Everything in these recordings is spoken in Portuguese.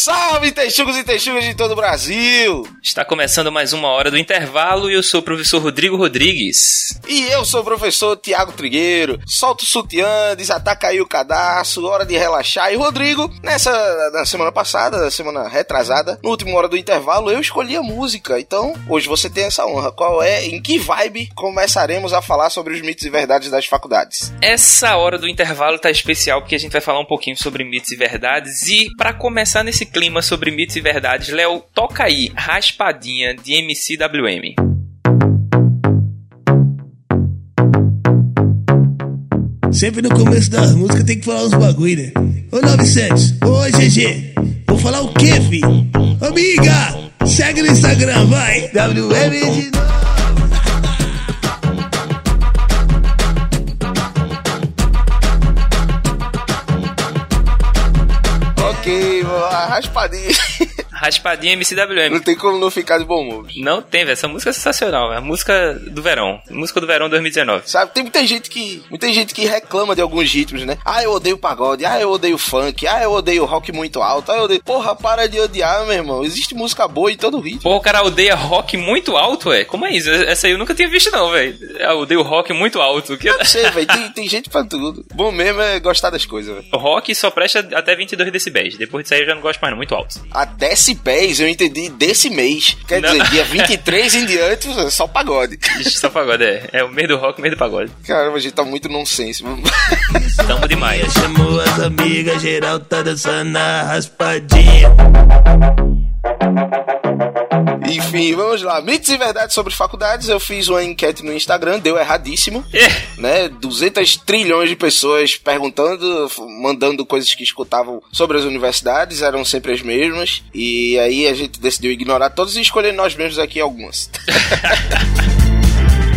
Salve, texugos e texugas de todo o Brasil! Está começando mais uma hora do intervalo e eu sou o professor Rodrigo Rodrigues. E eu sou o professor Tiago Trigueiro. Solta o sutiã, desataca aí o cadastro, hora de relaxar. E Rodrigo, nessa na semana passada, na semana retrasada, no último hora do intervalo, eu escolhi a música. Então, hoje você tem essa honra. Qual é, em que vibe começaremos a falar sobre os mitos e verdades das faculdades? Essa hora do intervalo tá especial porque a gente vai falar um pouquinho sobre mitos e verdades e para começar nesse clima sobre mitos e verdades, Léo, toca aí Raspadinha de MCWM. Sempre no começo das músicas tem que falar uns bagulho, né? Ô 900, ô GG, vou falar o quê, fi? Amiga, segue no Instagram, vai! WM de novo. A raspadinha. Raspadinha MCWM. Não tem como não ficar de bom humor. Não tem, velho. Essa música é sensacional. É a música do verão. Música do verão 2019. Sabe, tem muita gente que. Muita gente que reclama de alguns ritmos, né? Ah, eu odeio pagode, ah, eu odeio funk, ah, eu odeio rock muito alto, ah, eu odeio. Porra, para de odiar, meu irmão. Existe música boa em todo ritmo. Pô, o cara odeia rock muito alto, é? Como é isso? Essa aí eu nunca tinha visto, não, velho. Eu odeio rock muito alto. Que... Não sei, velho. Tem, tem gente pra tudo. Bom mesmo é gostar das coisas, velho. O rock só presta até 22 decibéis. Depois disso aí eu já não gosto mais, não. Muito alto. A decibéis, eu entendi desse mês. Quer Não. dizer, dia 23 em diante, é só pagode. Só pagode, é. É o meio do rock, o meio do pagode. Caramba, a gente tá muito nonsense. Tamo demais. Chamou as amigas, geral tá dançando a raspadinha. Enfim, vamos lá. Mitos e verdades sobre faculdades. Eu fiz uma enquete no Instagram, deu erradíssimo. É. né? 200 trilhões de pessoas perguntando, mandando coisas que escutavam sobre as universidades, eram sempre as mesmas. E aí a gente decidiu ignorar todas e escolher nós mesmos aqui algumas.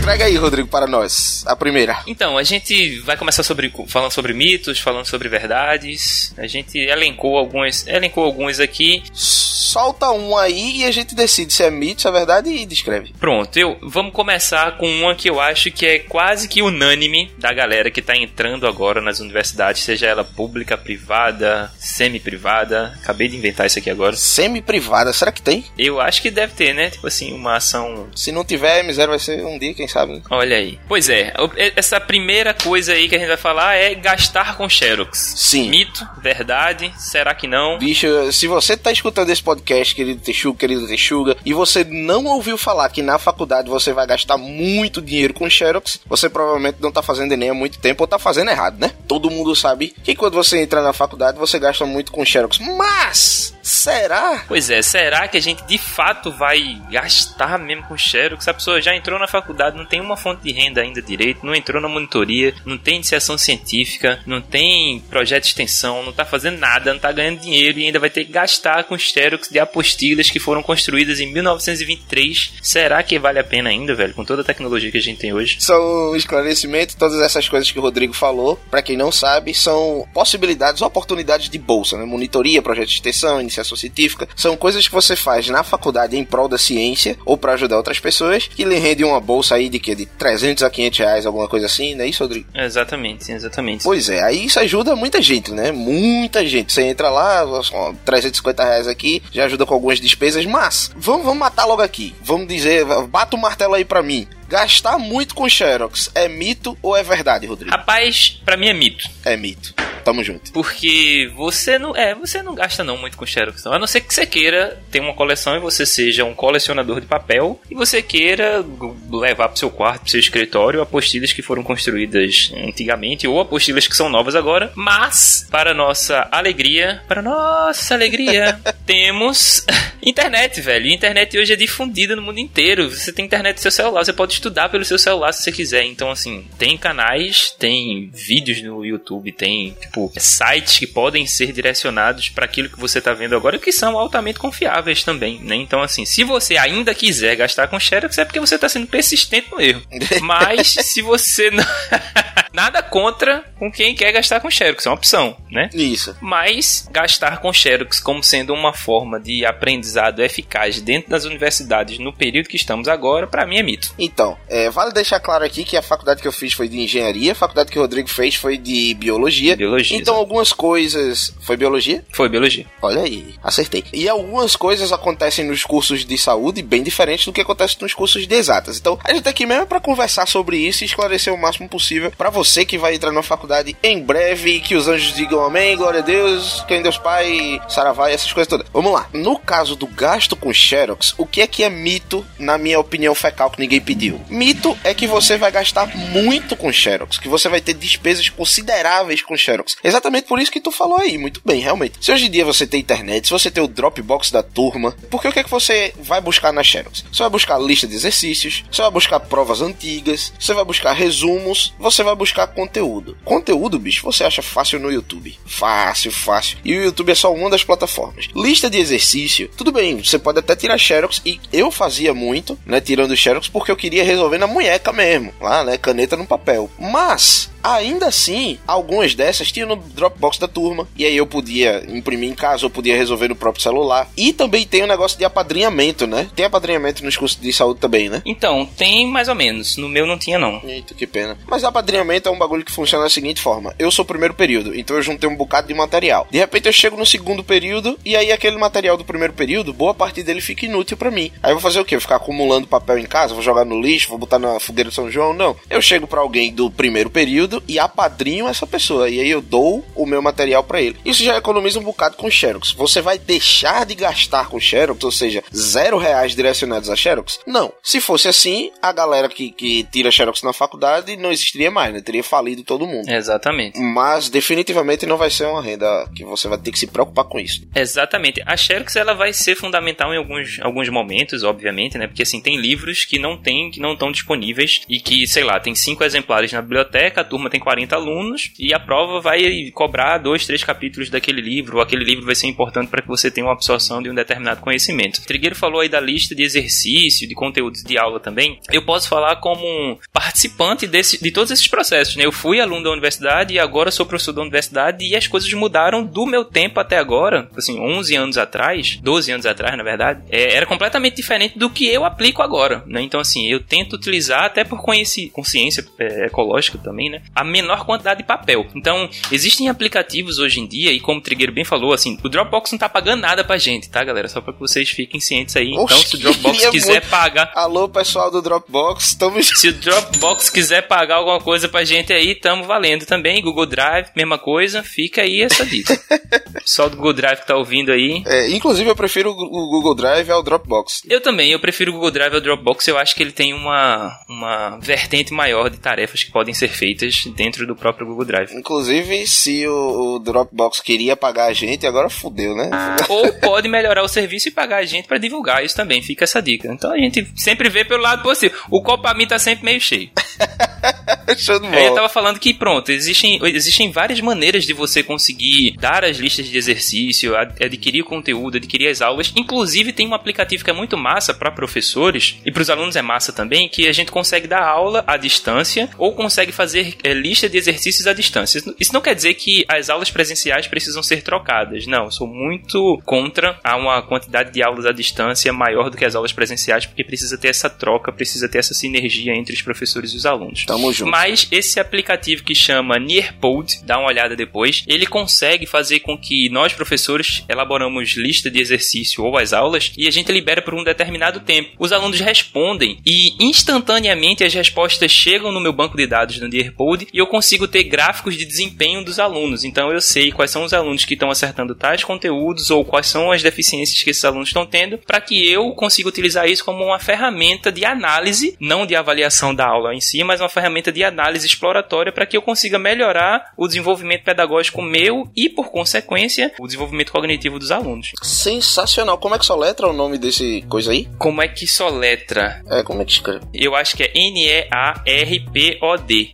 Traga aí, Rodrigo, para nós. A primeira. Então, a gente vai começar sobre, falando sobre mitos, falando sobre verdades. A gente elencou alguns, elencou alguns aqui. Solta um aí e a gente decide se é mito, se é verdade e descreve. Pronto, eu vamos começar com uma que eu acho que é quase que unânime da galera que tá entrando agora nas universidades, seja ela pública, privada, semi-privada. Acabei de inventar isso aqui agora. Semi-privada, será que tem? Eu acho que deve ter, né? Tipo assim, uma ação Se não tiver, M0 vai ser um dia, quem sabe? Olha aí. Pois é, essa primeira coisa aí que a gente vai falar é gastar com Xerox. Sim. Mito, verdade, será que não? Bicho, se você tá escutando esse podcast, querido Texuga, querido Texuga, e você não ouviu falar que na faculdade você vai gastar muito dinheiro com Xerox, você provavelmente não tá fazendo Enem há muito tempo ou tá fazendo errado, né? Todo mundo sabe que quando você entra na faculdade você gasta muito com Xerox. Mas, será? Pois é, será que a gente de fato vai gastar mesmo com Xerox? A pessoa já entrou na faculdade, não tem uma fonte de renda ainda direito, não entrou na monitoria, não tem iniciação científica, não tem projeto de extensão, não tá fazendo nada, não tá ganhando dinheiro e ainda vai ter que gastar com Xerox de apostilhas que foram construídas em 1923. Será que vale a pena ainda, velho, com toda a tecnologia que a gente tem hoje? São um esclarecimento, todas essas coisas que o Rodrigo falou, pra quem não sabe, são possibilidades oportunidades de bolsa, né? Monitoria, projeto de extensão, iniciação científica, são coisas que você faz na faculdade em prol da ciência ou pra ajudar outras pessoas, que lhe rende uma bolsa aí de que de 300 a 500 reais, alguma coisa assim, não é isso, Rodrigo? Exatamente, exatamente. Pois é, aí isso ajuda muita gente, né? Muita gente. Você entra lá, ó, 350 reais aqui, já ajuda com algumas despesas, mas vamos, vamos matar logo aqui. Vamos dizer, bata o martelo aí pra mim. Gastar muito com Xerox é mito ou é verdade, Rodrigo? Rapaz, pra mim é mito. É mito. Tamo junto. Porque você não. É, você não gasta não muito com Xerox. Não. A não ser que você queira ter uma coleção e você seja um colecionador de papel e você queira levar pro seu quarto, pro seu escritório, apostilhas que foram construídas antigamente ou apostilhas que são novas agora. Mas, para nossa alegria, para nossa alegria, temos internet, velho. Internet hoje é difundida no mundo inteiro. Você tem internet no seu celular, você pode estudar pelo seu celular se você quiser. Então, assim, tem canais, tem vídeos no YouTube, tem, tipo, sites que podem ser direcionados para aquilo que você tá vendo agora, que são altamente confiáveis também, né? Então, assim, se você ainda quiser gastar com Xerox, é porque você tá sendo persistente no erro. Mas, se você não... Nada contra com quem quer gastar com Xerox, é uma opção, né? Isso. Mas gastar com Xerox como sendo uma forma de aprendizado eficaz dentro das universidades no período que estamos agora, para mim é mito. Então, é, vale deixar claro aqui que a faculdade que eu fiz foi de engenharia, a faculdade que o Rodrigo fez foi de biologia. Biologia. Então, algumas coisas. Foi biologia? Foi biologia. Olha aí, acertei. E algumas coisas acontecem nos cursos de saúde bem diferentes do que acontece nos cursos de exatas. Então, a gente tá aqui mesmo para conversar sobre isso e esclarecer o máximo possível para você que vai entrar na faculdade em breve e que os anjos digam amém, glória a Deus, quem Deus Pai, saravá e essas coisas todas. Vamos lá. No caso do gasto com Xerox, o que é que é mito, na minha opinião fecal, que ninguém pediu? Mito é que você vai gastar muito com Xerox, que você vai ter despesas consideráveis com Xerox. Exatamente por isso que tu falou aí, muito bem, realmente. Se hoje em dia você tem internet, se você tem o Dropbox da turma, porque o que é que você vai buscar na Xerox? Você vai buscar lista de exercícios, você vai buscar provas antigas, você vai buscar resumos, você vai buscar conteúdo. Conteúdo, bicho, você acha fácil no YouTube. Fácil, fácil. E o YouTube é só uma das plataformas. Lista de exercício, tudo bem, você pode até tirar Xerox, e eu fazia muito, né, tirando Xerox, porque eu queria resolver na munheca mesmo, lá, né, caneta no papel. Mas, ainda assim, algumas dessas tinham no Dropbox da turma, e aí eu podia imprimir em casa, eu podia resolver no próprio celular. E também tem o um negócio de apadrinhamento, né? Tem apadrinhamento nos cursos de saúde também, né? Então, tem mais ou menos. No meu não tinha, não. Eita, que pena. Mas apadrinhamento é um bagulho que funciona da seguinte forma: eu sou o primeiro período, então eu juntei um bocado de material. De repente eu chego no segundo período, e aí aquele material do primeiro período, boa parte dele fica inútil para mim. Aí eu vou fazer o quê? Vou ficar acumulando papel em casa, vou jogar no lixo, vou botar na fogueira de São João? Não. Eu chego para alguém do primeiro período e apadrinho essa pessoa. E aí eu dou o meu material para ele. Isso já economiza um bocado com Xerox. Você vai deixar de gastar com Xerox, ou seja, zero reais direcionados a Xerox? Não. Se fosse assim, a galera que, que tira Xerox na faculdade não existiria mais, né? Teria falido todo mundo. Exatamente. Mas definitivamente não vai ser uma renda que você vai ter que se preocupar com isso. Exatamente. A Xerox ela vai ser fundamental em alguns, alguns momentos, obviamente, né? Porque assim, tem livros que não tem, que não estão disponíveis e que, sei lá, tem cinco exemplares na biblioteca, a turma tem 40 alunos e a prova vai cobrar dois, três capítulos daquele livro, aquele livro vai ser importante para que você tenha uma absorção de um determinado conhecimento. O Trigueiro falou aí da lista de exercício, de conteúdos de aula também. Eu posso falar como um participante desse, de todos esses processos, né? Eu fui aluno da universidade e agora sou professor da universidade e as coisas mudaram do meu tempo até agora, assim, 11 anos atrás, 12 anos atrás, na verdade, é, era completamente diferente do que eu aplico agora, né? Então, assim, eu tento utilizar, até por consciência é, ecológica também, né? A menor quantidade de papel. Então, existem aplicativos hoje em dia, e como o Trigueiro bem falou, assim, o Dropbox não tá pagando nada pra gente, tá, galera? Só pra que vocês fiquem cientes aí. Então, se o Dropbox quiser muito... pagar. Alô, pessoal do Dropbox, estamos. Se o Dropbox quiser pagar alguma coisa pra gente aí, tamo valendo também. Google Drive, mesma coisa, fica aí essa dica. Pessoal do Google Drive que tá ouvindo aí. É, inclusive, eu prefiro o Google Drive ao Dropbox. Eu também, eu prefiro o Google Drive ao Dropbox. Eu acho que ele tem uma, uma vertente maior de tarefas que podem ser feitas dentro do próprio Google Drive. Inclusive, se o, o Dropbox queria pagar a gente, agora fudeu, né? Ou pode melhorar o serviço e pagar a gente para divulgar isso também. Fica essa dica. Então a gente sempre vê pelo lado possível. O copo pra mim tá sempre meio cheio. Show de Aí eu tava falando que, pronto, existem, existem várias maneiras de você conseguir dar as listas de exercício, adquirir conteúdo, adquirir as aulas. Inclusive, tem um aplicativo que é muito massa para professores e para os alunos é massa também, que a gente consegue dar aula à distância ou consegue fazer é, lista de exercícios à distância. Isso não quer dizer que as aulas presenciais precisam ser trocadas. Não, eu sou muito contra a uma quantidade de aulas à distância maior do que as aulas presenciais, porque precisa ter essa troca, precisa ter essa sinergia entre os professores e os alunos. Tamo junto. Mas esse aplicativo que chama Nearpod, dá uma olhada depois, ele consegue fazer com que nós, professores, elaboramos lista de exercício ou as aulas e a gente libera por um determinado tempo. Os alunos respondem e instantaneamente as respostas chegam no meu banco de dados do Nearpod e eu consigo ter gráficos de desempenho dos alunos. Então eu sei quais são os alunos que estão acertando tais conteúdos ou quais são as deficiências que esses alunos estão tendo, para que eu consiga utilizar isso como uma ferramenta de análise, não de avaliação da aula em si, mas uma ferramenta de análise exploratória para que eu consiga melhorar o desenvolvimento pedagógico meu e, por consequência, o desenvolvimento cognitivo dos alunos. Sensacional. Como é que soletra o nome desse coisa aí? Como é que soletra? É, como é que escreve? Eu acho que é N-E-A-R-P-O-D.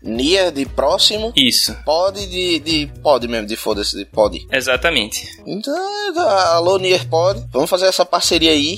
Nia de próximo. Isso. Pod de, de pod mesmo, de foda-se, de pod. Exatamente. Então, alô, Nier Pod. Vamos fazer essa parceria aí.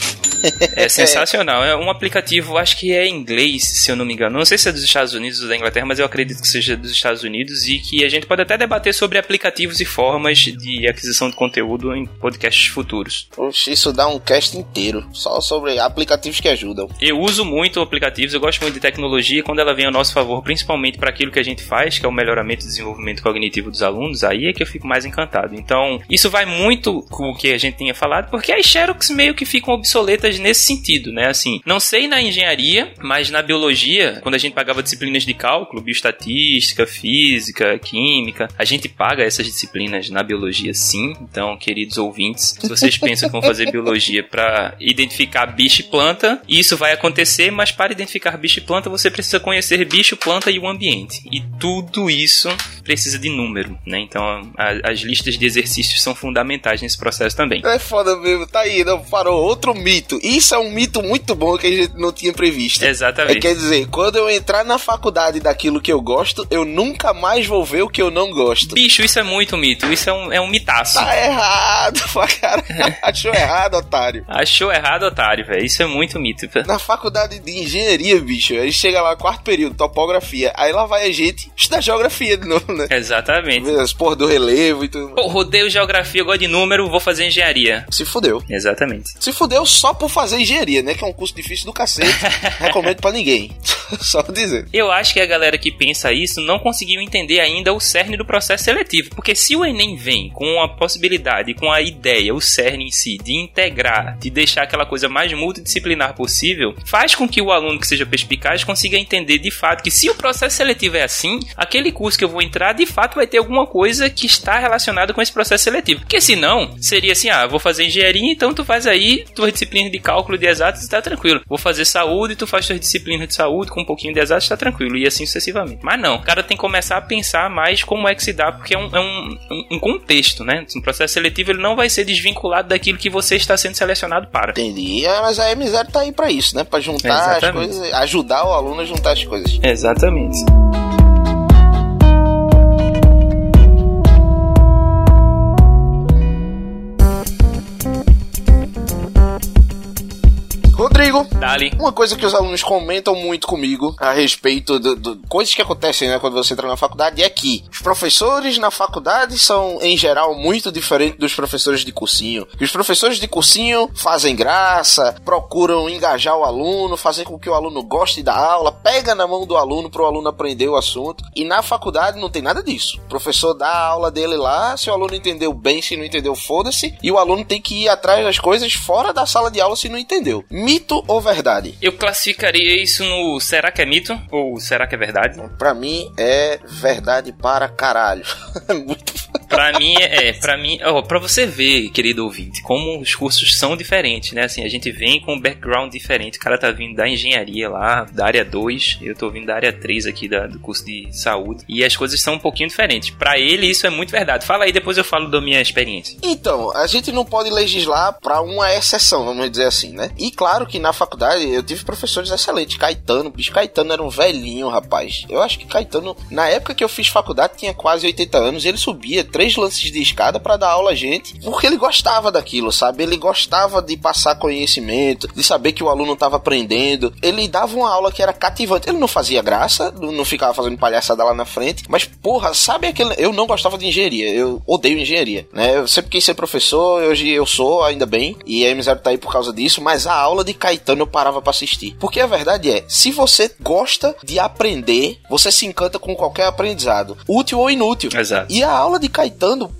É sensacional. É um aplicativo, acho que é inglês, se eu não me engano. Não sei se é dos Estados Unidos ou da Inglaterra, mas eu acredito que seja dos Estados Unidos e que a gente pode até debater sobre aplicativos e formas de aquisição de conteúdo em podcasts futuros. Oxe, isso dá um cast inteiro só sobre aplicativos que ajudam. Eu uso muito aplicativos, eu gosto muito de tecnologia quando ela vem a nosso favor, principalmente para aquilo que a gente faz, que é o melhoramento e desenvolvimento cognitivo dos alunos, aí é que eu fico mais encantado. Então, isso vai muito com o que a gente tinha falado, porque as Xerox meio que ficam obsoletas nesse sentido, né? Assim, não sei na engenharia, mas na biologia, quando a gente pagava disciplinas de cálculo, bioestatística, física, química, a gente paga essas disciplinas na biologia sim. Então, queridos ouvintes, se vocês pensam que vão fazer biologia para identificar bicho e planta, isso vai acontecer, mas para identificar bicho e planta, você precisa conhecer bicho, planta e o ambiente. E tudo isso precisa de número, né? Então, a, as listas de exercícios são fundamentais nesse processo também. É foda mesmo, tá aí, não parou. Outro mito. Isso é um mito muito bom que a gente não tinha previsto. Exatamente. É, quer dizer, quando eu entrar na faculdade daquilo que eu gosto, eu nunca mais vou ver o que eu não gosto. Bicho, isso é muito mito. Isso é um, é um mitaço. Tá errado, cara. Achou errado, otário. Achou errado, otário, velho. Isso é muito mito. Na faculdade de engenharia, bicho, a gente chega lá, quarto período, topografia. Aí lá vai a gente estudar geografia de novo, né? Exatamente. As porra do relevo e tudo. Pô, rodeio geografia, gosto de número, vou fazer engenharia. Se fudeu. Exatamente. Se fudeu só por fazer engenharia, né? Que é um curso difícil do cacete. Recomendo pra ninguém. só dizer. Eu acho que a galera que pensa isso não conseguiu entender ainda o cerne do processo seletivo. Porque se o Enem vem com a possibilidade, com a ideia, o cerne em si, de integrar, de deixar aquela coisa mais multidisciplinar possível, faz com que o aluno que seja perspicaz consiga entender de fato que se o processo seletivo é assim, aquele curso que eu vou entrar de fato vai ter alguma coisa que está relacionada com esse processo seletivo. Porque senão, seria assim: ah, vou fazer engenharia, então tu faz aí tuas disciplinas de cálculo de exatos e tá tranquilo. Vou fazer saúde, tu faz tuas disciplinas de saúde com um pouquinho de exatos, tá tranquilo. E assim sucessivamente. Mas não, o cara tem que começar a pensar mais como é que se dá, porque é um, é um, um contexto, né? Um processo seletivo ele não vai ser desvinculado daquilo que você está sendo selecionado para. Entendi. É, mas a M0 tá aí pra isso, né? Pra juntar Exatamente. as coisas, ajudar o aluno a juntar as coisas. Exatamente. Rodrigo, Dali. uma coisa que os alunos comentam muito comigo a respeito de, coisas que acontecem né, quando você entra na faculdade é que os professores na faculdade são, em geral, muito diferentes dos professores de cursinho. Que os professores de cursinho fazem graça, procuram engajar o aluno, fazer com que o aluno goste da aula, pega na mão do aluno para o aluno aprender o assunto. E na faculdade não tem nada disso. O professor dá a aula dele lá, se o aluno entendeu bem, se não entendeu, foda-se. E o aluno tem que ir atrás das coisas fora da sala de aula se não entendeu. Mito ou verdade? Eu classificaria isso no será que é mito ou será que é verdade? Pra mim é verdade para caralho. Muito Pra mim, é, pra mim, ó, pra você ver, querido ouvinte, como os cursos são diferentes, né? Assim, a gente vem com um background diferente. O cara tá vindo da engenharia lá, da área 2, eu tô vindo da área 3 aqui da, do curso de saúde. E as coisas são um pouquinho diferentes. Pra ele, isso é muito verdade. Fala aí, depois eu falo da minha experiência. Então, a gente não pode legislar pra uma exceção, vamos dizer assim, né? E claro que na faculdade eu tive professores excelentes. Caetano, bicho, Caetano era um velhinho, rapaz. Eu acho que Caetano, na época que eu fiz faculdade, tinha quase 80 anos. Ele subia três lances de escada para dar aula a gente, porque ele gostava daquilo, sabe? Ele gostava de passar conhecimento, de saber que o aluno estava aprendendo. Ele dava uma aula que era cativante. Ele não fazia graça, não ficava fazendo palhaçada lá na frente, mas porra, sabe aquele. Eu não gostava de engenharia, eu odeio engenharia, né? Eu sempre quis ser professor, hoje eu sou, ainda bem, e a M0 tá aí por causa disso, mas a aula de Caetano eu parava para assistir. Porque a verdade é, se você gosta de aprender, você se encanta com qualquer aprendizado, útil ou inútil. Exato. E a aula de Caetano,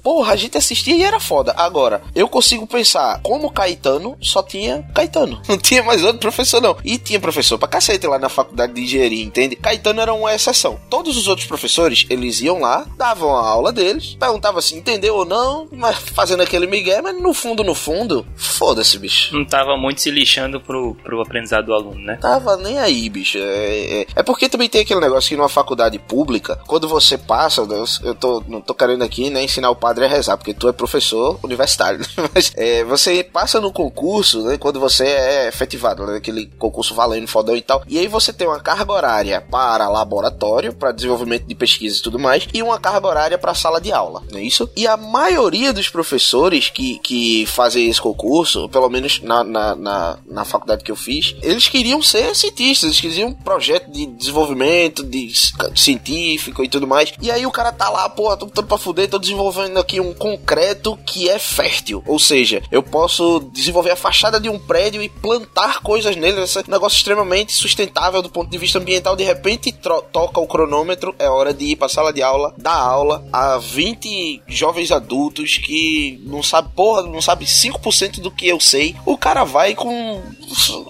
porra, a gente assistia e era foda. Agora, eu consigo pensar, como Caetano, só tinha Caetano. Não tinha mais outro professor, não. E tinha professor pra cacete lá na faculdade de engenharia, entende? Caetano era uma exceção. Todos os outros professores, eles iam lá, davam a aula deles, perguntavam se entendeu ou não, mas fazendo aquele migué, mas no fundo, no fundo, foda-se, bicho. Não tava muito se lixando pro, pro aprendizado do aluno, né? Tava nem aí, bicho. É, é, é porque também tem aquele negócio que numa faculdade pública, quando você passa, eu, eu tô, não tô querendo aqui, né, né, ensinar o padre a rezar, porque tu é professor universitário. Mas é, você passa no concurso, né, quando você é efetivado, né, aquele concurso valendo, fodão e tal. E aí você tem uma carga horária para laboratório, para desenvolvimento de pesquisa e tudo mais, e uma carga horária para sala de aula, não é isso? E a maioria dos professores que, que fazem esse concurso, pelo menos na, na, na, na faculdade que eu fiz, eles queriam ser cientistas, eles queriam um projeto de desenvolvimento, de científico e tudo mais. E aí o cara tá lá, pô, tô todo pra fuder, tô desenvolvendo aqui um concreto que é fértil. Ou seja, eu posso desenvolver a fachada de um prédio e plantar coisas nele. Esse negócio extremamente sustentável do ponto de vista ambiental. De repente toca o cronômetro, é hora de ir pra sala de aula, dar aula a 20 jovens adultos que não sabe porra, não sabe 5% do que eu sei. O cara vai com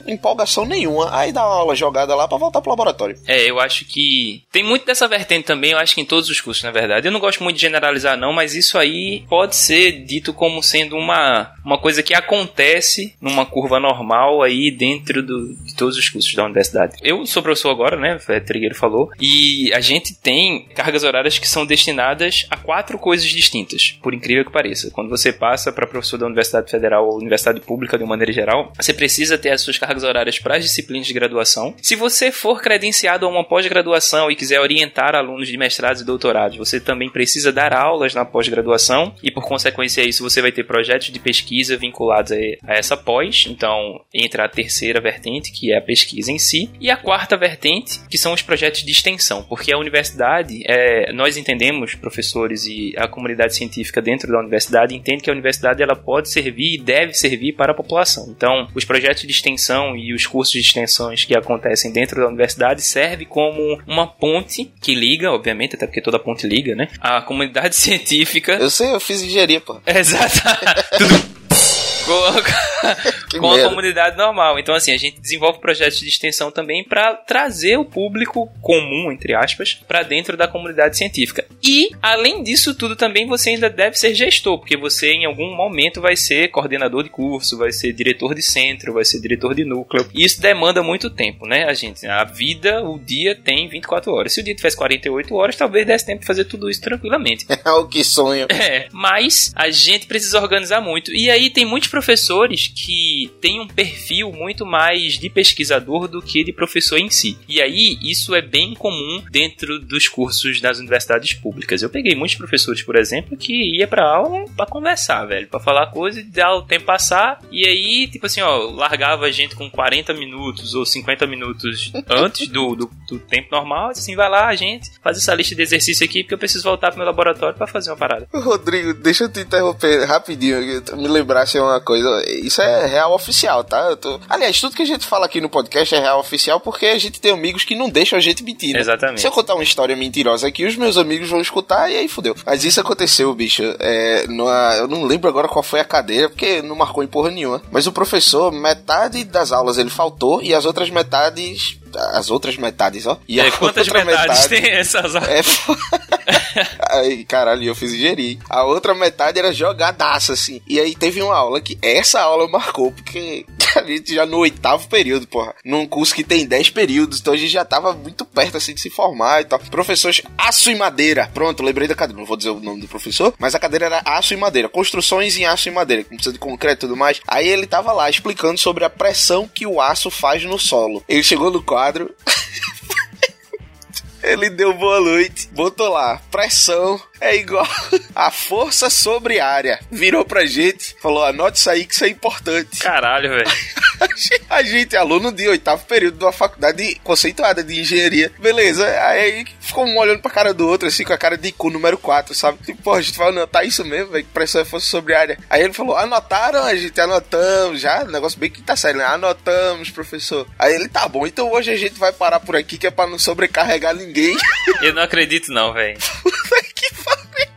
empolgação nenhuma. Aí dá uma aula jogada lá para voltar pro laboratório. É, eu acho que tem muito dessa vertente também, eu acho que em todos os cursos, na verdade. Eu não gosto muito de generalizar não, mas isso aí pode ser dito como sendo uma, uma coisa que acontece numa curva normal aí dentro do, de todos os cursos da universidade. Eu sou professor agora, né, o Trigueiro falou, e a gente tem cargas horárias que são destinadas a quatro coisas distintas, por incrível que pareça. Quando você passa para professor da Universidade Federal ou Universidade Pública de uma maneira geral, você precisa ter as suas cargas horárias para as disciplinas de graduação. Se você for credenciado a uma pós-graduação e quiser orientar alunos de mestrados e doutorados, você também precisa dar aulas na pós-graduação e por consequência isso você vai ter projetos de pesquisa vinculados a essa pós. Então entra a terceira vertente que é a pesquisa em si e a quarta vertente que são os projetos de extensão, porque a universidade é, nós entendemos professores e a comunidade científica dentro da universidade entende que a universidade ela pode servir e deve servir para a população. Então os projetos de extensão e os cursos de extensões que acontecem dentro da universidade servem como uma ponte que liga, obviamente, até porque toda ponte liga, né? A comunidade científica. Eu sei, eu fiz engenharia, pô. Exato. com, com a comunidade normal. Então, assim, a gente desenvolve projetos de extensão também para trazer o público comum, entre aspas, para dentro da comunidade científica. E, além disso tudo, também você ainda deve ser gestor, porque você em algum momento vai ser coordenador de curso, vai ser diretor de centro, vai ser diretor de núcleo. E isso demanda muito tempo, né, a gente? A vida, o dia tem 24 horas. Se o dia tivesse 48 horas, talvez desse tempo de fazer tudo isso tranquilamente. É o que sonho. É, mas a gente precisa organizar muito. E aí tem muitos professores que têm um perfil muito mais de pesquisador do que de professor em si. E aí, isso é bem comum dentro dos cursos das universidades públicas. Eu peguei muitos professores, por exemplo, que ia pra aula pra conversar, velho, pra falar coisa e dar o tempo passar. E aí, tipo assim, ó, largava a gente com 40 minutos ou 50 minutos antes do, do, do tempo normal. Assim, vai lá, a gente faz essa lista de exercício aqui, porque eu preciso voltar pro meu laboratório para fazer uma parada. Rodrigo, deixa eu te interromper rapidinho, me lembrasse uma coisa. Isso é real oficial, tá? Tô... Aliás, tudo que a gente fala aqui no podcast é real oficial porque a gente tem amigos que não deixam a gente mentir. Né? Exatamente. Se eu contar uma história mentirosa aqui, os meus amigos vão escutar e aí fudeu. Mas isso aconteceu, bicho. É, numa... Eu não lembro agora qual foi a cadeira, porque não marcou em porra nenhuma. Mas o professor, metade das aulas ele faltou e as outras metades as outras metades, ó. E é, quantas metades metade, tem essas? É, aí, caralho, eu fiz engenharia. A outra metade era jogadaça, assim. E aí teve uma aula que essa aula marcou, porque a gente já no oitavo período, porra. Num curso que tem dez períodos, então a gente já tava muito perto, assim, de se formar e tal. Professores aço e madeira. Pronto, lembrei da cadeira. Não vou dizer o nome do professor, mas a cadeira era aço e madeira. Construções em aço e madeira, que precisa de concreto e tudo mais. Aí ele tava lá explicando sobre a pressão que o aço faz no solo. Ele chegou no quadro. Ele deu boa noite, botou lá, pressão é igual a força sobre área. Virou pra gente, falou: anote isso aí que isso é importante. Caralho, velho. a gente é aluno de oitavo período de uma faculdade conceituada de engenharia. Beleza, aí ficou um olhando pra cara do outro, assim, com a cara de cu número 4, sabe? Tipo, porra, a gente falou, não, tá isso mesmo, velho, que pressão é força sobre área. Aí ele falou, anotaram, a gente anotamos, já, negócio bem que tá sério, né? Anotamos, professor. Aí ele, tá bom, então hoje a gente vai parar por aqui, que é pra não sobrecarregar ninguém. Eu não acredito não, velho. que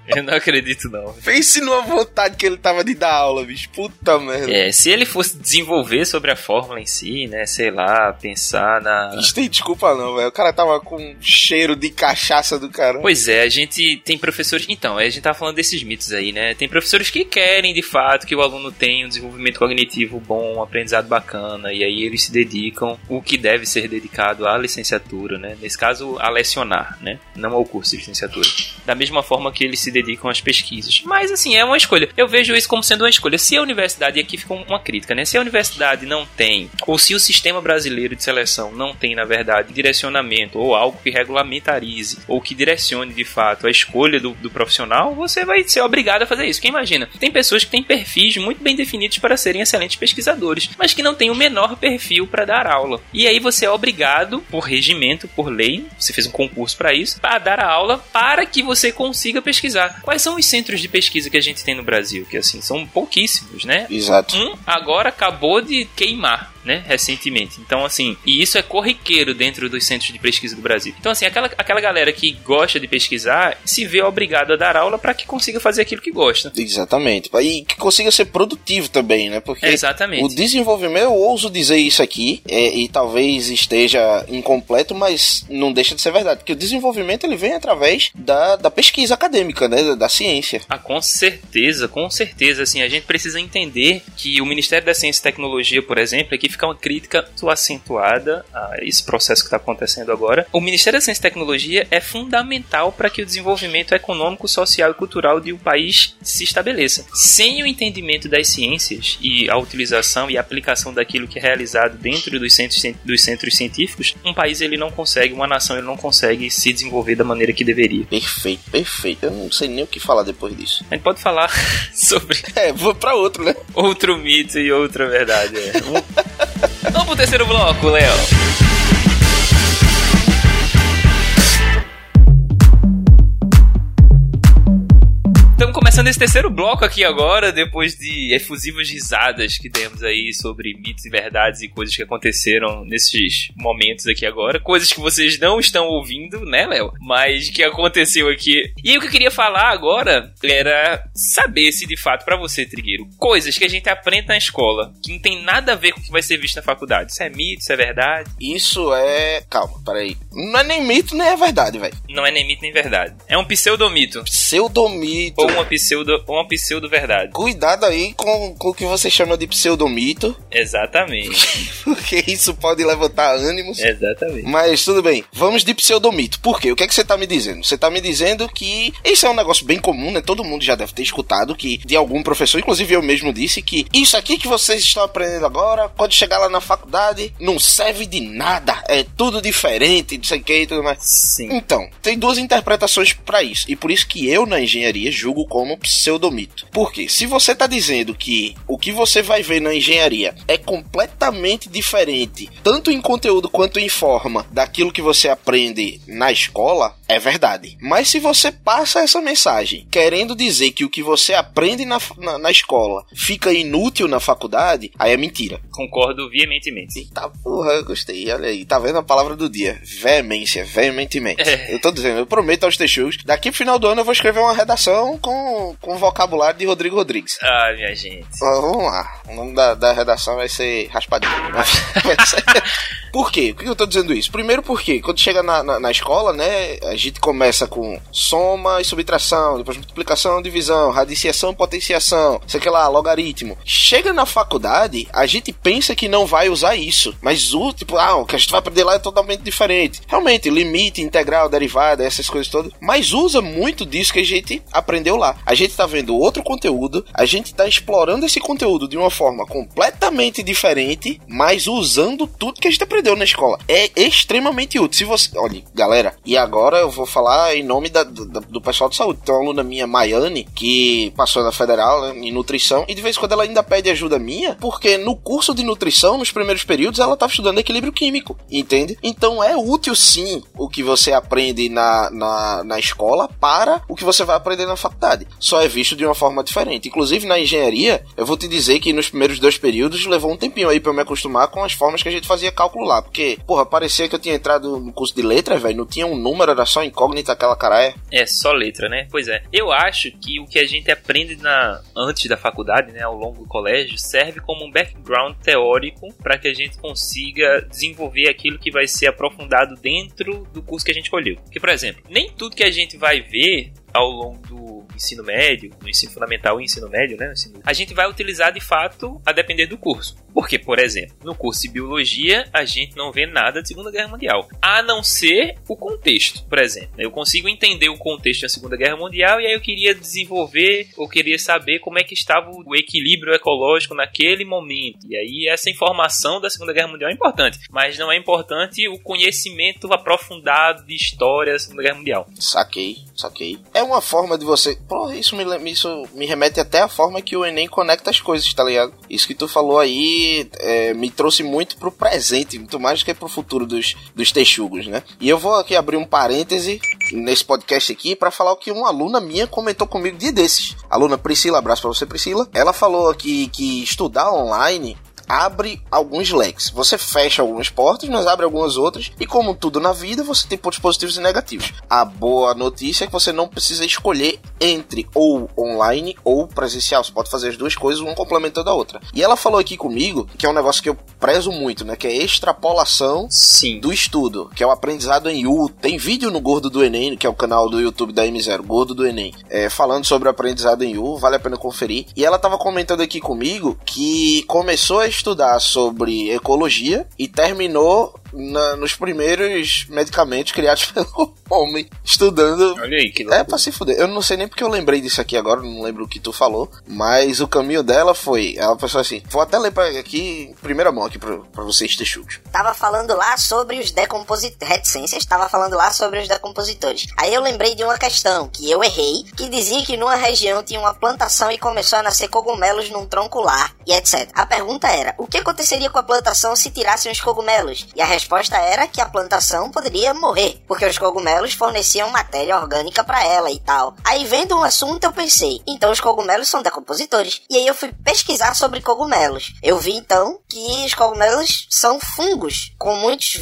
eu não acredito, não. Pense numa vontade que ele tava de dar aula, bicho. Puta merda. É, se ele fosse desenvolver sobre a fórmula em si, né? Sei lá, pensar na. Isso tem desculpa, não, velho. O cara tava com cheiro de cachaça do cara. Pois é, a gente tem professores. Então, a gente tá falando desses mitos aí, né? Tem professores que querem, de fato, que o aluno tenha um desenvolvimento cognitivo bom, um aprendizado bacana, e aí eles se dedicam o que deve ser dedicado à licenciatura, né? Nesse caso, a lecionar, né? Não ao curso de licenciatura. Da mesma forma que eles se dedicam às pesquisas. Mas, assim, é uma escolha. Eu vejo isso como sendo uma escolha. Se a universidade, e aqui fica uma crítica, né? Se a universidade não tem, ou se o sistema brasileiro de seleção não tem, na verdade, direcionamento ou algo que regulamentarize ou que direcione de fato a escolha do, do profissional, você vai ser obrigado a fazer isso. Quem imagina? Tem pessoas que têm perfis muito bem definidos para serem excelentes pesquisadores, mas que não têm o menor perfil para dar aula. E aí você é obrigado, por regimento, por lei, você fez um concurso para isso, para dar a aula para que você consiga pesquisar. Quais são os centros de pesquisa que a gente tem no Brasil? Que assim, são pouquíssimos, né? Exato. Um agora acabou de queimar né, recentemente. Então, assim, e isso é corriqueiro dentro dos centros de pesquisa do Brasil. Então, assim, aquela, aquela galera que gosta de pesquisar se vê obrigado a dar aula para que consiga fazer aquilo que gosta. Exatamente. E que consiga ser produtivo também, né? Porque É, exatamente. o desenvolvimento, eu ouso dizer isso aqui, é, e talvez esteja incompleto, mas não deixa de ser verdade. Porque o desenvolvimento ele vem através da, da pesquisa acadêmica, né? Da, da ciência. Ah, com certeza, com certeza. Assim, a gente precisa entender que o Ministério da Ciência e Tecnologia, por exemplo, aqui fica uma crítica muito acentuada a esse processo que está acontecendo agora. O Ministério da Ciência e Tecnologia é fundamental para que o desenvolvimento econômico, social e cultural de um país se estabeleça. Sem o entendimento das ciências e a utilização e aplicação daquilo que é realizado dentro dos centros, dos centros científicos, um país ele não consegue, uma nação ele não consegue se desenvolver da maneira que deveria. Perfeito, perfeito. Eu não sei nem o que falar depois disso. A gente pode falar sobre É, vou pra outro, né? outro mito e outra verdade. É. Vamos pro terceiro bloco, Léo. Começando esse terceiro bloco aqui agora, depois de efusivas risadas que demos aí sobre mitos e verdades e coisas que aconteceram nesses momentos aqui agora. Coisas que vocês não estão ouvindo, né, Léo? Mas que aconteceu aqui. E o que eu queria falar agora era saber se de fato, pra você, Trigueiro, coisas que a gente aprende na escola que não tem nada a ver com o que vai ser visto na faculdade. Isso é mito, isso é verdade. Isso é. Calma, peraí. Não é nem mito, nem é verdade, velho. Não é nem mito nem verdade. É um pseudomito. Pseudomito. Ou uma pseudo, uma pseudo verdade. Cuidado aí com, com o que você chama de pseudomito, Exatamente. porque isso pode levantar ânimos. Exatamente. Mas tudo bem, vamos de pseudomito. Por quê? O que é que você tá me dizendo? Você tá me dizendo que isso é um negócio bem comum, né? Todo mundo já deve ter escutado que de algum professor, inclusive eu mesmo disse que isso aqui que vocês estão aprendendo agora, quando chegar lá na faculdade, não serve de nada. É tudo diferente, não sei o que e tudo mais. Sim. Então, tem duas interpretações pra isso. E por isso que eu, na engenharia, julgo como pseudomito. Porque se você tá dizendo que o que você vai ver na engenharia é completamente diferente, tanto em conteúdo quanto em forma, daquilo que você aprende na escola, é verdade. Mas se você passa essa mensagem querendo dizer que o que você aprende na, na, na escola fica inútil na faculdade, aí é mentira. Concordo veementemente. Eita porra, eu gostei. Olha aí, tá vendo a palavra do dia? Veemência, veementemente. É. Eu tô dizendo, eu prometo aos texugos, daqui pro final do ano eu vou escrever uma redação com, com o vocabulário de Rodrigo Rodrigues. Ah, minha gente. Ó, vamos lá. O nome da, da redação vai ser Raspadinho. Ser- Por quê? Por que eu tô dizendo isso? Primeiro porque quando chega na, na, na escola, né, a gente começa com soma e subtração, depois multiplicação, divisão, radiciação, potenciação, sei que lá, logaritmo. Chega na faculdade, a gente pensa que não vai usar isso, mas o tipo, ah, o que a gente vai aprender lá é totalmente diferente. Realmente, limite, integral, derivada, essas coisas todas, mas usa muito disso que a gente aprendeu lá. A gente tá vendo outro conteúdo, a gente tá explorando esse conteúdo de uma forma completamente diferente, mas usando tudo que a gente aprendeu na escola. É extremamente útil. Se você. Olha, galera, e agora eu vou falar em nome da- da- do pessoal de saúde. Tem uma aluna minha, Maiane, que passou na federal né, em nutrição, e de vez em quando ela ainda pede ajuda minha, porque no curso de nutrição, nos primeiros períodos, ela tava estudando equilíbrio químico, entende? Então é útil sim o que você aprende na, na, na escola para o que você vai aprender na faculdade. Só é visto de uma forma diferente. Inclusive na engenharia, eu vou te dizer que nos primeiros dois períodos levou um tempinho aí pra eu me acostumar com as formas que a gente fazia cálculo lá. Porque, porra, parecia que eu tinha entrado no curso de letras, velho. Não tinha um número, era só incógnita aquela caraia. É só letra, né? Pois é. Eu acho que o que a gente aprende na antes da faculdade, né, ao longo do colégio, serve como um background teórico para que a gente consiga desenvolver aquilo que vai ser aprofundado dentro do curso que a gente escolheu. Porque, por exemplo, nem tudo que a gente vai ver ao longo do ensino médio, no ensino fundamental e ensino médio, né? A gente vai utilizar de fato a depender do curso. Porque, por exemplo, no curso de biologia a gente não vê nada de Segunda Guerra Mundial, a não ser o contexto. Por exemplo, eu consigo entender o contexto da Segunda Guerra Mundial e aí eu queria desenvolver ou queria saber como é que estava o equilíbrio ecológico naquele momento. E aí essa informação da Segunda Guerra Mundial é importante, mas não é importante o conhecimento aprofundado de história da Segunda Guerra Mundial. Saquei, saquei. É uma forma de você. Pô, isso me, isso me remete até a forma que o Enem conecta as coisas, tá ligado? Isso que tu falou aí é, me trouxe muito pro presente, muito mais do que pro futuro dos, dos texugos, né? E eu vou aqui abrir um parêntese nesse podcast aqui para falar o que uma aluna minha comentou comigo dia desses. aluna Priscila, abraço pra você, Priscila. Ela falou aqui que estudar online abre alguns leques. Você fecha algumas portas, mas abre algumas outras. E como tudo na vida, você tem pontos positivos e negativos. A boa notícia é que você não precisa escolher entre ou online ou presencial. Você pode fazer as duas coisas, uma complementando a outra. E ela falou aqui comigo, que é um negócio que eu prezo muito, né? Que é extrapolação Sim. do estudo, que é o aprendizado em U. Tem vídeo no Gordo do Enem, que é o canal do YouTube da M0, Gordo do Enem, é, falando sobre o aprendizado em U, vale a pena conferir. E ela tava comentando aqui comigo que começou a estudar sobre ecologia e terminou na, nos primeiros medicamentos criados pelo homem, estudando. Olha aí, que É loucura. pra se fuder. Eu não sei nem porque eu lembrei disso aqui agora, não lembro o que tu falou. Mas o caminho dela foi. Ela pensou assim: vou até ler pra, aqui, em primeira mão aqui pra, pra vocês ter chute. Tava falando lá sobre os decompositores. Reticências, tava falando lá sobre os decompositores. Aí eu lembrei de uma questão que eu errei, que dizia que numa região tinha uma plantação e começou a nascer cogumelos num tronco lá, e etc. A pergunta era: o que aconteceria com a plantação se tirassem os cogumelos? E a resposta era que a plantação poderia morrer, porque os cogumelos forneciam matéria orgânica para ela e tal. Aí vendo um assunto eu pensei, então os cogumelos são decompositores. E aí eu fui pesquisar sobre cogumelos. Eu vi então que os cogumelos são fungos com muitos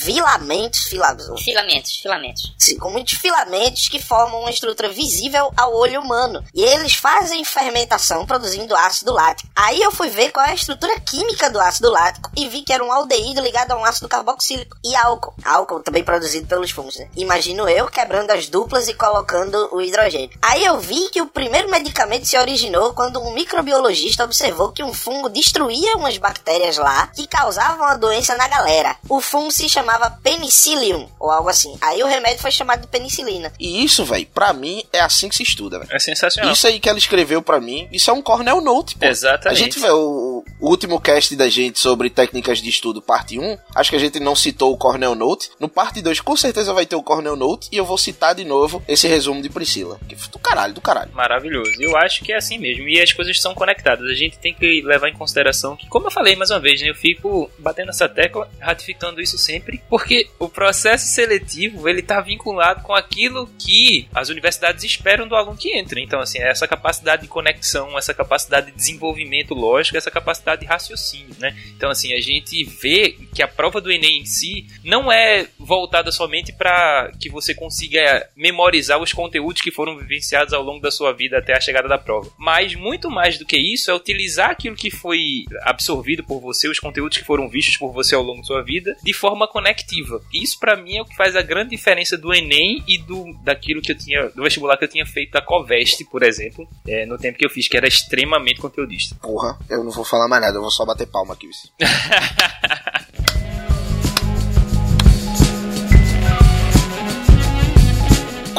filamentos, filamentos, Filamentos, filamentos. Sim, com muitos filamentos que formam uma estrutura visível ao olho humano. E eles fazem fermentação produzindo ácido lático. Aí eu fui ver qual é a estrutura química do ácido lático e vi que era um aldeído ligado a um ácido carboxílico e álcool. Álcool também produzido pelos fungos, né? Imagino eu quebrando as duplas e colocando o hidrogênio. Aí eu vi que o primeiro medicamento se originou quando um microbiologista observou que um fungo destruía umas bactérias lá que causavam a doença na galera. O fungo se chamava penicillium ou algo assim. Aí o remédio foi chamado de penicilina. E isso, velho, pra mim é assim que se estuda, velho. É sensacional. Isso aí que ela escreveu pra mim, isso é um Cornell Note, pô. Exatamente. A gente vê o, o último cast da gente sobre técnicas de estudo, parte 1. Acho que a gente não citou o Cornell Note. No parte 2, com certeza vai ter o Cornell Note. E eu vou citar de novo esse resumo de Priscila. Que do caralho, do caralho. Maravilhoso. Eu acho que é assim mesmo. E as coisas são conectadas. A gente tem que levar em consideração que, como eu falei mais uma vez, né, eu fico batendo essa tecla, ratificando isso sempre, porque o processo seletivo ele tá vinculado com aquilo que as universidades esperam do aluno que entra. Então, assim, essa capacidade de conexão, essa capacidade de desenvolvimento lógico, essa capacidade de raciocínio, né? Então, assim, a gente vê que a prova do Enem em si não é voltada somente para que você consiga memorizar os conteúdos que foram vivenciados ao longo da sua vida até a chegada da prova. Mas muito mais do que isso é utilizar aquilo que foi absorvido por você, os conteúdos que foram vistos por você ao longo da sua vida, de forma conectiva. Isso para mim é o que faz a grande diferença do Enem e do daquilo que eu tinha do vestibular que eu tinha feito da Coveste, por exemplo, é, no tempo que eu fiz, que era extremamente conteudista. Porra, eu não vou falar mais nada, eu vou só bater palma aqui.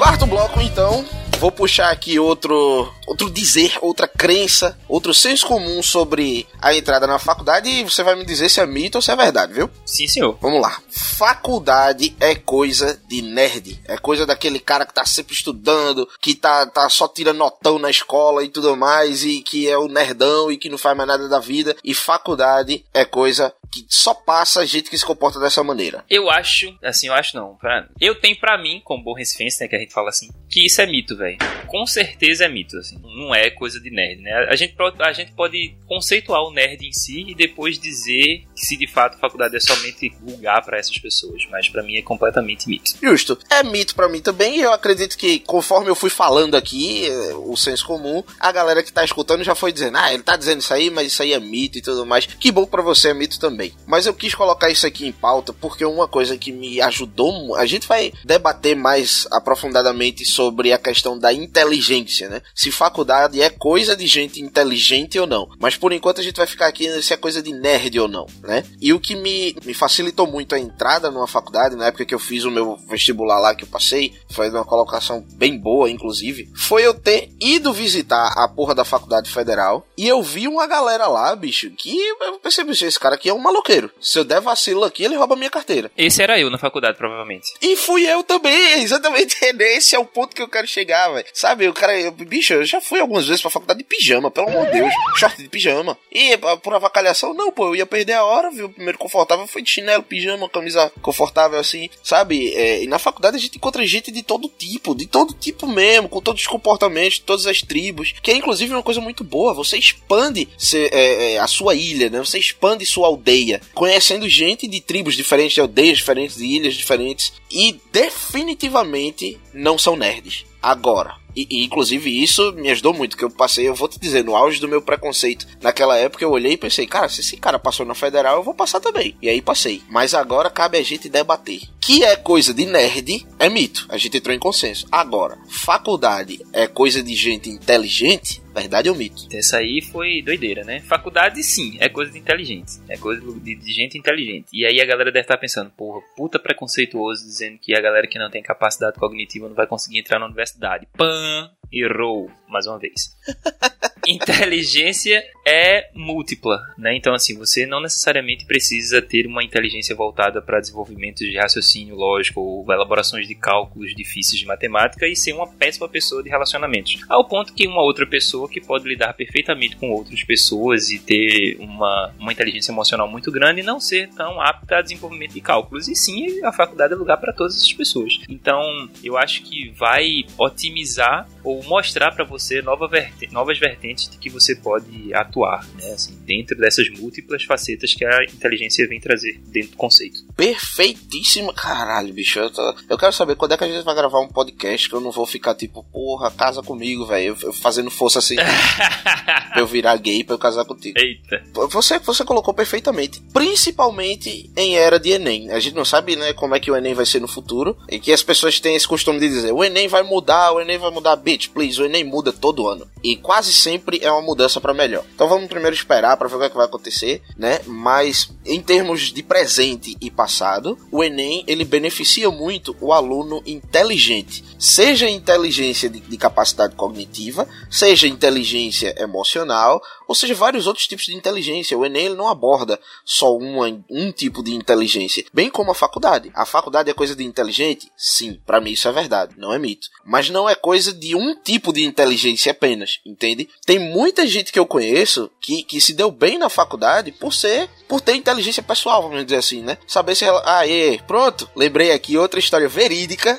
Quarto bloco, então. Vou puxar aqui outro, outro dizer, outra crença, outro senso comum sobre a entrada na faculdade e você vai me dizer se é mito ou se é verdade, viu? Sim, senhor. Vamos lá. Faculdade é coisa de nerd. É coisa daquele cara que tá sempre estudando, que tá, tá só tirando notão na escola e tudo mais, e que é o nerdão e que não faz mais nada da vida. E faculdade é coisa que só passa gente que se comporta dessa maneira. Eu acho, assim, eu acho não. pra- eu tenho pra mim, como bom recifense, né, que a gente fala assim, que isso é mito, velho. Com certeza é mito, assim. Não é coisa de nerd, né? A gente, a gente pode conceituar o nerd em si e depois dizer que se de fato a faculdade é somente lugar pra essas pessoas. Mas pra mim é completamente mito. Justo. É mito pra mim também, e eu acredito que conforme eu fui falando aqui, eh, o senso comum, a galera que tá escutando já foi dizendo, ah, ele tá dizendo isso aí, mas isso aí é mito e tudo mais. Que bom pra você é mito também. Também. Mas eu quis colocar isso aqui em pauta porque uma coisa que me ajudou, a gente vai debater mais aprofundadamente sobre a questão da inteligência, né? Se faculdade é coisa de gente inteligente ou não. Mas por enquanto a gente vai ficar aqui se é coisa de nerd ou não, né? E o que me, me facilitou muito a entrada numa faculdade, na época que eu fiz o meu vestibular lá que eu passei, foi uma colocação bem boa, inclusive, foi eu ter ido visitar a porra da faculdade federal e eu vi uma galera lá, bicho, que eu percebi, esse cara aqui é um maloqueiro. Se eu der vacilo aqui, ele rouba minha carteira. Esse era eu na faculdade, provavelmente. E fui eu também, exatamente. Esse é o ponto que eu quero chegar, velho. Sabe, o cara, eu, bicho, eu já fui algumas vezes pra faculdade de pijama, pelo amor de Deus. Short de pijama. E por avacalhação, não, pô, eu ia perder a hora, viu? O primeiro confortável foi de chinelo, pijama, camisa confortável assim, sabe? É, e na faculdade a gente encontra gente de todo tipo, de todo tipo mesmo, com todos os comportamentos, todas as tribos, que é inclusive uma coisa muito boa. Você expande se, é, é, a sua ilha, né? Você expande sua aldeia, conhecendo gente de tribos diferentes, de aldeias diferentes, de ilhas diferentes, e definitivamente não são nerds. Agora, e, e, inclusive isso me ajudou muito, que eu passei, eu vou te dizer, no auge do meu preconceito. Naquela época eu olhei e pensei, cara, se esse cara passou na federal, eu vou passar também. E aí passei. Mas agora cabe a gente debater. Que é coisa de nerd, é mito. A gente entrou em consenso. Agora, faculdade é coisa de gente inteligente, Verdade ou mito? Essa aí foi doideira, né? Faculdade, sim, é coisa de inteligente. É coisa de, de gente inteligente. E aí a galera deve estar pensando, porra, puta preconceituoso dizendo que a galera que não tem capacidade cognitiva não vai conseguir entrar na universidade. Pan! Errou, mais uma vez. inteligência é múltipla, né? Então, assim, você não necessariamente precisa ter uma inteligência voltada para desenvolvimento de raciocínio lógico ou elaborações de cálculos difíceis de matemática e ser uma péssima pessoa de relacionamentos. Ao ponto que uma outra pessoa que pode lidar perfeitamente com outras pessoas e ter uma, uma inteligência emocional muito grande não ser tão apta a desenvolvimento de cálculos. E sim, a faculdade é lugar para todas essas pessoas. Então, eu acho que vai otimizar ou mostrar para você nova verte novas vertentes de que você pode atuar, né? Assim, dentro dessas múltiplas facetas que a inteligência vem trazer dentro do conceito. Perfeitíssima, caralho, bicho. Eu, tô... eu quero saber quando é que a gente vai gravar um podcast que eu não vou ficar tipo, porra, casa comigo, velho, fazendo força assim pra eu virar gay pra eu casar contigo. Eita. Você, você colocou perfeitamente, principalmente em era de Enem. A gente não sabe, né, como é que o Enem vai ser no futuro e que as pessoas têm esse costume de dizer, o Enem vai mudar, o Enem vai mudar, bitch, please, o Enem muda todo ano. E quase sempre é uma mudança para melhor. Então vamos primeiro esperar para ver o que, é que vai acontecer, né? Mas em termos de presente e passado, o Enem ele beneficia muito o aluno inteligente, seja inteligência de, de capacidade cognitiva, seja inteligência emocional, ou seja, vários outros tipos de inteligência. O Enem ele não aborda só uma, um tipo de inteligência, bem como a faculdade. A faculdade é coisa de inteligente? Sim, para mim isso é verdade, não é mito. Mas não é coisa de um tipo de inteligência apenas, entende? Tem muita gente que eu conheço que, que se deu bem na faculdade por ser, por ter inteligência pessoal, vamos dizer assim, né? Saber se ela. Ah, e, pronto, lembrei aqui outra história verídica.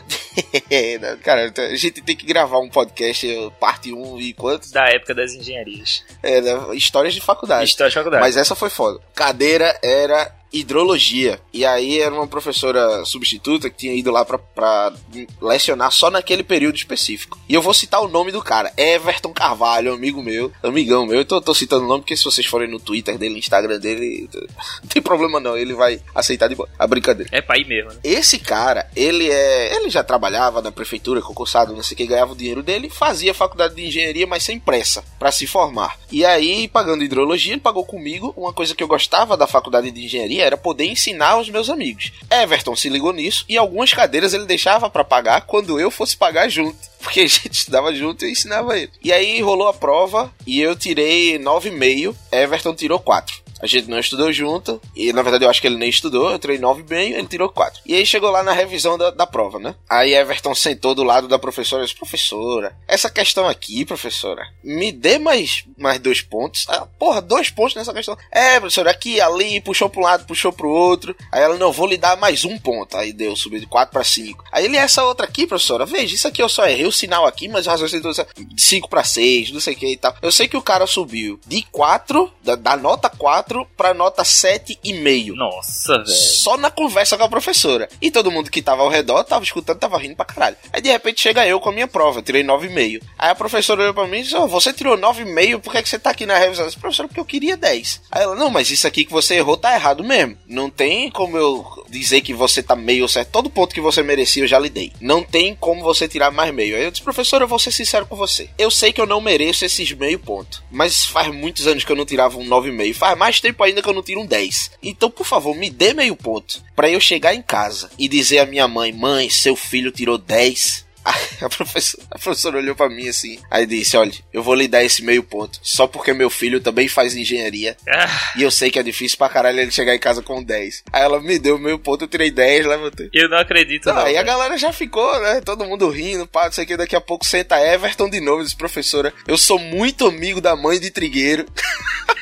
Cara, a gente tem que gravar um podcast, parte 1 e quantos? Da época das engenharias. É, histórias de faculdade. Histórias de faculdade. Mas essa foi foda. Cadeira era hidrologia. E aí era uma professora substituta que tinha ido lá pra, pra, lecionar só naquele período específico. E eu vou citar o nome do cara: Everton Carvalho, amigo meu, amigão meu. Eu tô, tô citando o nome porque se vocês forem no Twitter dele, no Instagram dele, não tem problema não, ele vai aceitar de boa. A brincadeira. É pra ir mesmo, né? Esse cara, ele é. Ele já trabalhava na prefeitura, concursado, não sei o que, ganhava o dinheiro dele, fazia faculdade de engenharia, mas sem pressa, para se formar. E aí, pagando hidrologia, ele pagou comigo uma coisa que eu gostava da faculdade de engenharia era poder ensinar aos meus amigos. Everton se ligou nisso e algumas cadeiras ele deixava para pagar quando eu fosse pagar junto. Porque a gente estudava junto e eu ensinava ele. E aí rolou a prova e eu tirei 9,5, Everton tirou 4. A gente não estudou junto. E na verdade eu acho que ele nem estudou. Eu tirei 9 bem, ele tirou 4. E aí chegou lá na revisão da, da prova, né? Aí Everton sentou do lado da professora e disse: Professora, essa questão aqui, professora, me dê mais, mais dois pontos. Ah, porra, dois pontos nessa questão. É, professora, aqui, ali, puxou para um lado, puxou pro outro. Aí ela, não, vou lhe dar mais um ponto. Aí deu, subiu de 4 para 5. Aí ele, essa outra aqui, professora, veja, isso aqui eu só errei o sinal aqui, mas o raciocínio de 5 para 6, não sei o que e tal. Eu sei que o cara subiu de 4, da, da nota 4 4 pra nota 7,5. Nossa, velho. Só na conversa com a professora. E todo mundo que tava ao redor tava escutando, tava rindo pra caralho. Aí de repente chega eu com a minha prova, eu tirei 9,5. Aí a professora olhou pra mim e disse: oh, Você tirou 9,5, por que, é que você tá aqui na revisão? Eu disse, professora, porque eu queria 10. Aí ela: Não, mas isso aqui que você errou tá errado mesmo. Não tem como eu dizer que você tá meio certo. Todo ponto que você merecia eu já lhe dei. Não tem como você tirar mais meio. Aí eu disse: Professora, eu vou ser sincero com você. Eu sei que eu não mereço esses meio ponto. Mas faz muitos anos que eu não tirava um 9,5. Faz mais tempo ainda que eu não tiro um 10. Então, por favor, me dê meio ponto. para eu chegar em casa e dizer à minha mãe: Mãe, seu filho tirou 10. A professora, a professora olhou para mim assim, aí disse: Olha, eu vou lhe dar esse meio ponto, só porque meu filho também faz engenharia Ah, e eu sei que é difícil pra caralho ele chegar em casa com 10. Aí ela me deu meio ponto, eu tirei 10, levantei. eu não acredito, Não, não. aí a galera já ficou, né? Todo mundo rindo, pá, não sei o que. Daqui a pouco senta Everton de novo, diz, professora, eu sou muito amigo da mãe de Trigueiro.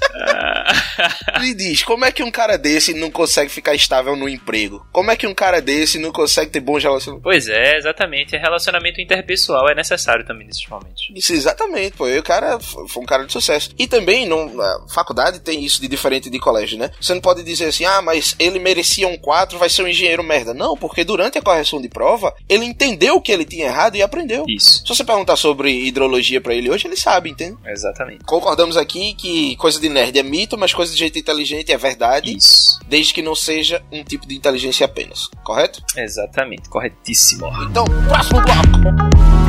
Me diz, como é que um cara desse não consegue ficar estável no emprego? Como é que um cara desse não consegue ter bons relacionamentos? Pois é, exatamente. Relacionamento interpessoal é necessário também nesses momentos. Isso, exatamente, pô. E o cara foi um cara de sucesso. E também, não, na faculdade tem isso de diferente de colégio, né? Você não pode dizer assim, ah, mas ele merecia um 4, vai ser um engenheiro merda. Não, porque durante a correção de prova, ele entendeu o que ele tinha errado e aprendeu. Isso, Se você perguntar sobre hidrologia pra ele hoje, ele sabe, entende? exatamente. Concordamos aqui que coisa de nerd é mito, mas coisa de gente inteligente é verdade, Isso, desde que não seja um tipo de inteligência apenas, correto? exatamente. Corretíssimo. Então, próximo bloco!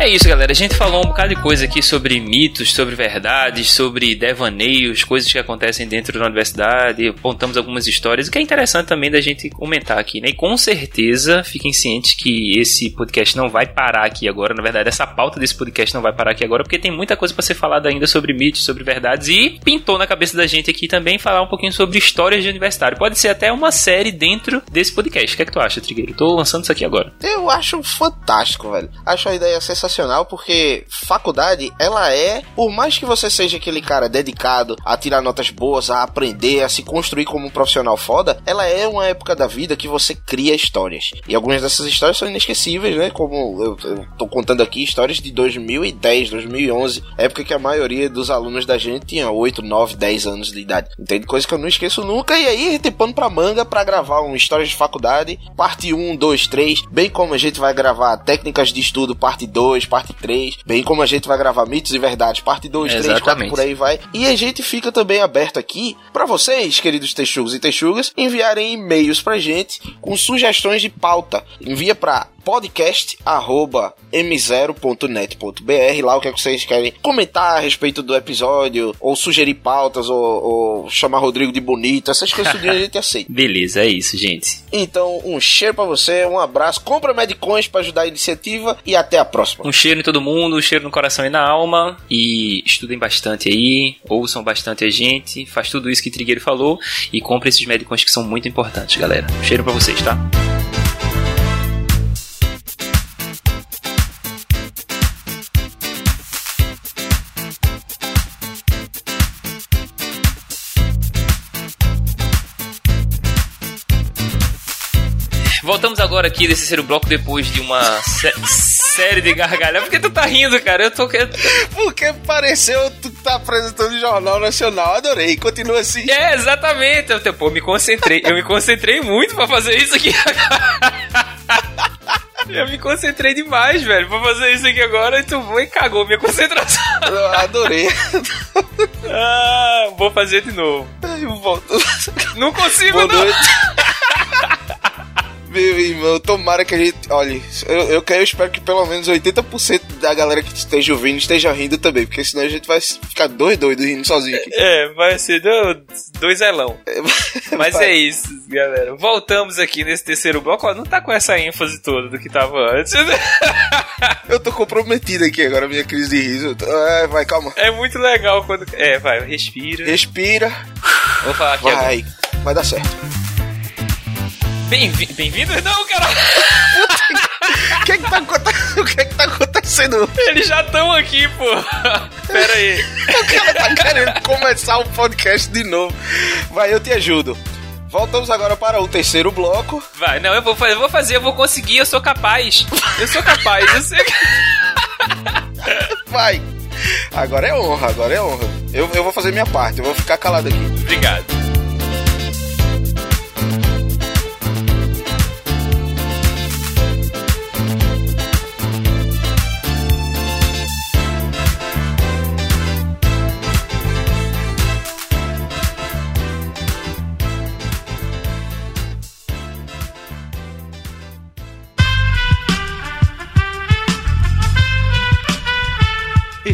É isso, galera. A gente falou um bocado de coisa aqui sobre mitos, sobre verdades, sobre devaneios, coisas que acontecem dentro da universidade. Apontamos algumas histórias, o que é interessante também da gente comentar aqui, né? E com certeza, fiquem cientes que esse podcast não vai parar aqui agora. Na verdade, essa pauta desse podcast não vai parar aqui agora, porque tem muita coisa para ser falada ainda sobre mitos, sobre verdades. E pintou na cabeça da gente aqui também falar um pouquinho sobre histórias de universitário. Pode ser até uma série dentro desse podcast. O que é que tu acha, Trigueiro? Tô lançando isso aqui agora. Eu acho fantástico, velho. Acho a ideia sensacional porque faculdade, ela é, por mais que você seja aquele cara dedicado a tirar notas boas, a aprender, a se construir como um profissional foda, ela é uma época da vida que você cria histórias. E algumas dessas histórias são inesquecíveis, né? Como eu, eu tô contando aqui histórias de 2010, 2011, época que a maioria dos alunos da gente tinha 8, 9, 10 anos de idade. Entende? Coisa que eu não esqueço nunca. E aí tem pano pra manga pra gravar um Histórias de Faculdade, parte 1, 2, 3, bem como a gente vai gravar técnicas de estudo, parte 2, parte 3, bem como a gente vai gravar mitos e verdades, parte 2, 3, 4, Exatamente. por aí vai. E a gente fica também aberto aqui pra vocês, queridos texugos e texugas, enviarem e-mails pra gente com sugestões de pauta. Envia pra podcast.m0.net.br lá o que, é que vocês querem comentar a respeito do episódio, ou sugerir pautas, ou, ou chamar Rodrigo de bonito, essas coisas tudinho a gente aceita. Beleza, é isso, gente. Então, um cheiro pra você, um abraço, compra Medicões pra ajudar a iniciativa e até a próxima. Um cheiro em todo mundo, um cheiro no coração e na alma. E estudem bastante aí, ouçam bastante a gente, faz tudo isso que Trigueiro falou e compre esses medicões que são muito importantes, galera. Um cheiro pra vocês, tá? Voltamos agora aqui desse terceiro bloco depois de uma série de gargalhadas. Por que tu tá rindo, cara? Eu tô. Porque pareceu tu tá apresentando o Jornal Nacional, adorei, continua assim. É, exatamente. Eu, pô, me concentrei. Eu me concentrei muito pra fazer isso aqui. Eu me concentrei demais, velho, pra fazer isso aqui agora e tu foi e cagou minha concentração. Eu adorei. Ah, vou fazer de novo. Eu volto. Não consigo, Boa não. noite. Meu irmão, tomara que a gente. Olha, eu, eu, quero- eu espero que pelo menos 80% da galera que esteja ouvindo esteja rindo também, porque senão a gente vai ficar dois doidos rindo sozinho aqui. É, vai ser do- dois elão. Mas Vai. é isso, galera. Voltamos aqui nesse terceiro bloco. Ó, não tá com essa ênfase toda do que tava antes. Eu tô comprometido aqui agora, minha crise de riso. É, vai, calma. É muito legal quando. É, vai, respira. Respira, Vou falar aqui agora. vai. Vai dar certo. Bem-vi- Bem-vindo? não, cara! O que é que tá acontecendo? O que é que tá acontecendo? Eles já estão aqui, pô! Pera aí. O cara tá querendo começar o podcast de novo. Vai, eu te ajudo. Voltamos agora para o terceiro bloco. Vai, não, eu vou fazer, eu vou fazer, eu vou conseguir, eu sou capaz. Eu sou capaz, eu sei. Vai. Agora é honra, agora é honra. Eu, eu vou fazer minha parte, eu vou ficar calado aqui. Obrigado.